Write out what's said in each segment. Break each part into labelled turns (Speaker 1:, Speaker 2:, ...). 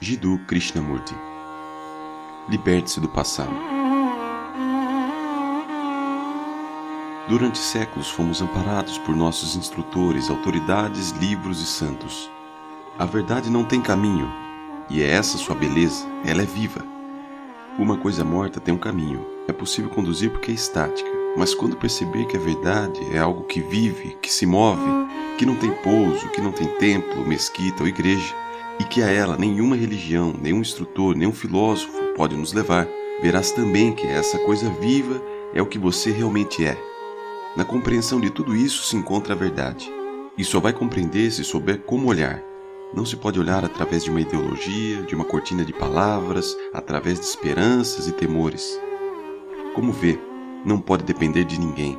Speaker 1: Jiddu Krishnamurti Liberte-se do passado. Durante séculos fomos amparados por nossos instrutores, autoridades, livros e santos. A verdade não tem caminho, e é essa sua beleza, ela é viva. Uma coisa morta tem um caminho, é possível conduzir porque é estática, mas quando perceber que a verdade é algo que vive, que se move, que não tem pouso, que não tem templo, mesquita ou igreja, e que a ela nenhuma religião, nenhum instrutor, nenhum filósofo pode nos levar, verás também que essa coisa viva é o que você realmente é. Na compreensão de tudo isso se encontra a verdade, e só vai compreender se souber como olhar. Não se pode olhar através de uma ideologia, de uma cortina de palavras, através de esperanças e temores. Como vê, não pode depender de ninguém.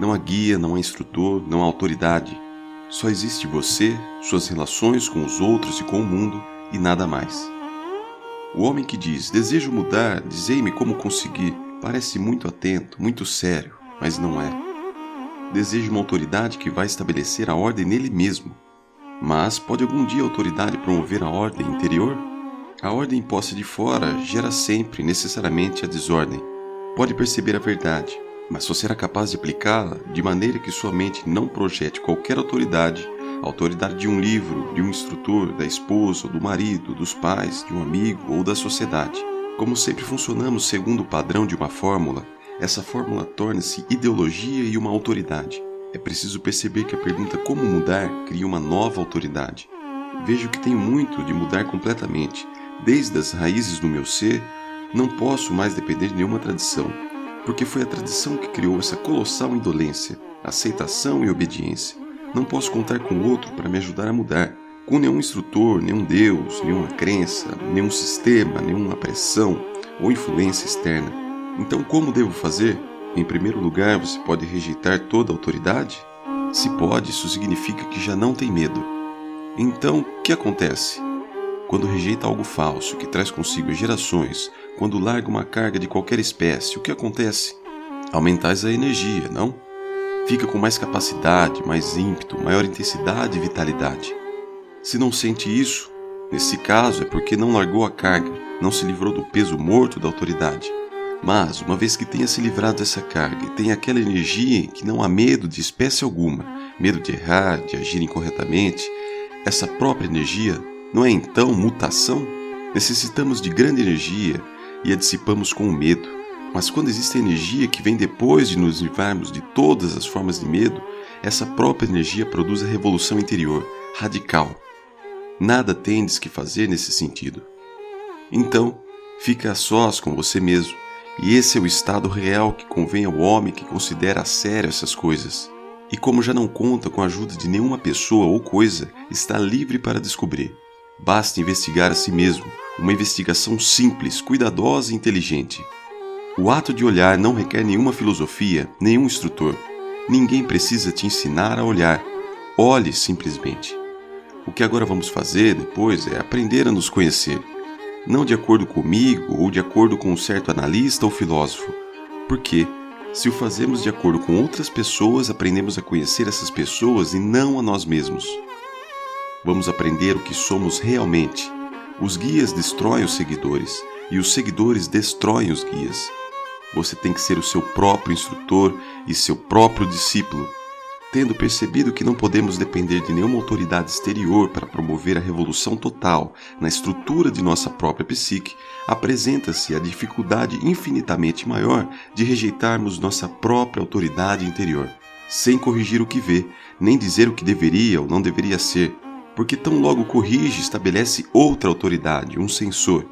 Speaker 1: Não há guia, não há instrutor, não há autoridade. Só existe você, suas relações com os outros e com o mundo e nada mais. O homem que diz desejo mudar, dizei-me como conseguir, parece muito atento, muito sério, mas não é. Deseja uma autoridade que vai estabelecer a ordem nele mesmo. Mas pode algum dia a autoridade promover a ordem interior? A ordem imposta de fora gera sempre, necessariamente, a desordem. Pode perceber a verdade, mas só será capaz de aplicá-la de maneira que sua mente não projete qualquer autoridade, autoridade de um livro, de um instrutor, da esposa, do marido, dos pais, de um amigo ou da sociedade. Como sempre funcionamos segundo o padrão de uma fórmula, essa fórmula torna-se ideologia e uma autoridade. É preciso perceber que a pergunta como mudar cria uma nova autoridade. Vejo que tenho muito de mudar completamente. Desde as raízes do meu ser, não posso mais depender de nenhuma tradição, porque foi a tradição que criou essa colossal indolência, aceitação e obediência. Não posso contar com outro para me ajudar a mudar, com nenhum instrutor, nenhum Deus, nenhuma crença, nenhum sistema, nenhuma pressão ou influência externa. Então, como devo fazer? Em primeiro lugar, você pode rejeitar toda autoridade? Se pode, isso significa que já não tem medo. Então, o que acontece? Quando rejeita algo falso que traz consigo gerações, quando larga uma carga de qualquer espécie, o que acontece? Aumentais a energia, não? Fica com mais capacidade, mais ímpeto, maior intensidade e vitalidade. Se não sente isso, nesse caso é porque não largou a carga, não se livrou do peso morto da autoridade. Mas, uma vez que tenha se livrado dessa carga e tenha aquela energia em que não há medo de espécie alguma, medo de errar, de agir incorretamente, essa própria energia não é então mutação? Necessitamos de grande energia e a dissipamos com o medo. Mas quando existe energia que vem depois de nos livrarmos de todas as formas de medo, essa própria energia produz a revolução interior, radical. Nada tendes que fazer nesse sentido. Então, fica a sós com você mesmo, e esse é o estado real que convém ao homem que considera a sério essas coisas. E como já não conta com a ajuda de nenhuma pessoa ou coisa, está livre para descobrir. Basta investigar a si mesmo, uma investigação simples, cuidadosa e inteligente. O ato de olhar não requer nenhuma filosofia, nenhum instrutor. Ninguém precisa te ensinar a olhar. Olhe simplesmente. O que agora vamos fazer depois é aprender a nos conhecer, não de acordo comigo ou de acordo com um certo analista ou filósofo. Porque, se o fazemos de acordo com outras pessoas, aprendemos a conhecer essas pessoas e não a nós mesmos. Vamos aprender o que somos realmente. Os guias destroem os seguidores e os seguidores destroem os guias. Você tem que ser o seu próprio instrutor e seu próprio discípulo. Tendo percebido que não podemos depender de nenhuma autoridade exterior para promover a revolução total na estrutura de nossa própria psique, apresenta-se a dificuldade infinitamente maior de rejeitarmos nossa própria autoridade interior, sem corrigir o que vê, nem dizer o que deveria ou não deveria ser, porque tão logo corrige estabelece outra autoridade, um censor.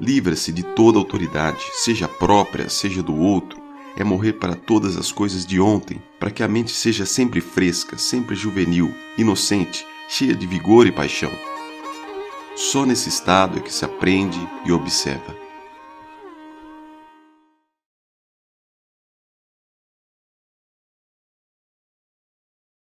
Speaker 1: Livra-se de toda autoridade, seja própria, seja do outro. É morrer para todas as coisas de ontem, para que a mente seja sempre fresca, sempre juvenil, inocente, cheia de vigor e paixão. Só nesse estado é que se aprende e observa.